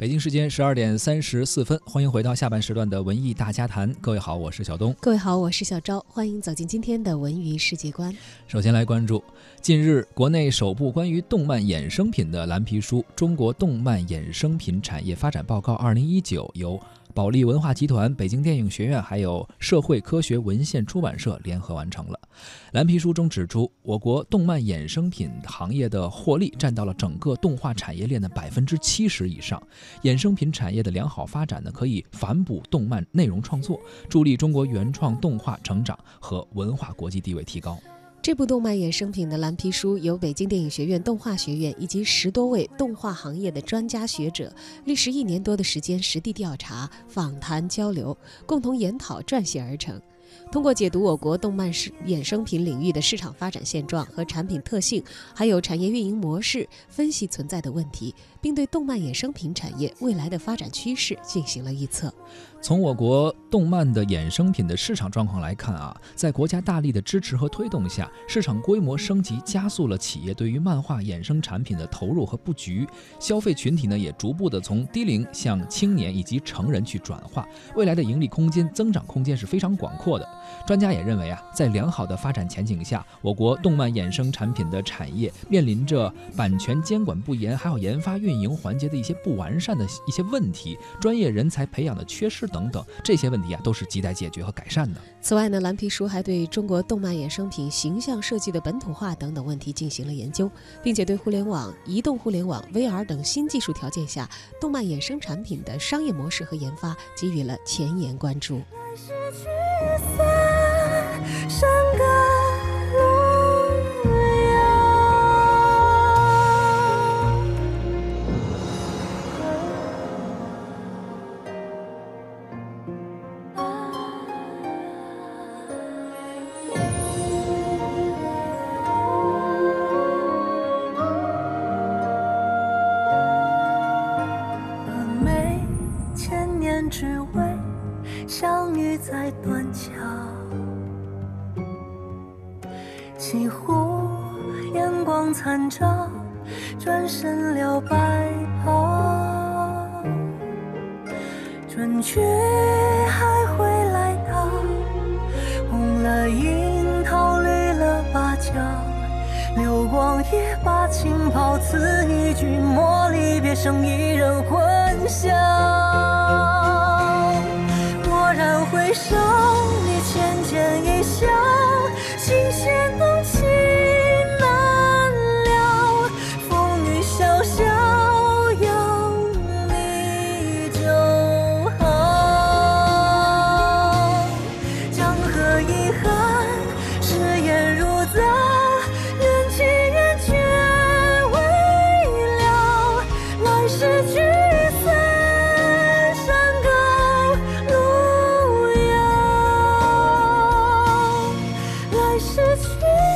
北京时间十二点三十四分，欢迎回到下半时段的文艺大家谈。各位好，我是小东。各位好，我是小昭。欢迎走进今天的文娱世界观。首先来关注，近日国内首部关于动漫衍生品的蓝皮书《中国动漫衍生品产业发展报告（二零一九）》由。保利文化集团、北京电影学院还有社会科学文献出版社联合完成了。蓝皮书中指出，我国动漫衍生品行业的获利占到了整个动画产业链的百分之七十以上。衍生品产业的良好发展呢，可以反哺动漫内容创作，助力中国原创动画成长和文化国际地位提高。这部动漫衍生品的蓝皮书由北京电影学院动画学院以及十多位动画行业的专家学者，历时一年多的时间实地调查、访谈、交流，共同研讨撰写而成。通过解读我国动漫市衍生品领域的市场发展现状和产品特性，还有产业运营模式，分析存在的问题，并对动漫衍生品产业未来的发展趋势进行了预测。从我国动漫的衍生品的市场状况来看啊，在国家大力的支持和推动下，市场规模升级加速了企业对于漫画衍生产品的投入和布局，消费群体呢也逐步的从低龄向青年以及成人去转化，未来的盈利空间、增长空间是非常广阔的。专家也认为啊，在良好的发展前景下，我国动漫衍生产品的产业面临着版权监管不严，还有研发运营环节的一些不完善的一些问题，专业人才培养的缺失。等等这些问题啊，都是亟待解决和改善的。此外呢，蓝皮书还对中国动漫衍生品形象设计的本土化等等问题进行了研究，并且对互联网、移动互联网、VR 等新技术条件下动漫衍生产品的商业模式和研发给予了前沿关注。只西湖阳光残照，转身了白袍。春去还会来到，红了樱桃，绿了芭蕉，流光一把清泡，此一君莫离，别剩一人。混香蓦然回首，你浅浅一笑。失去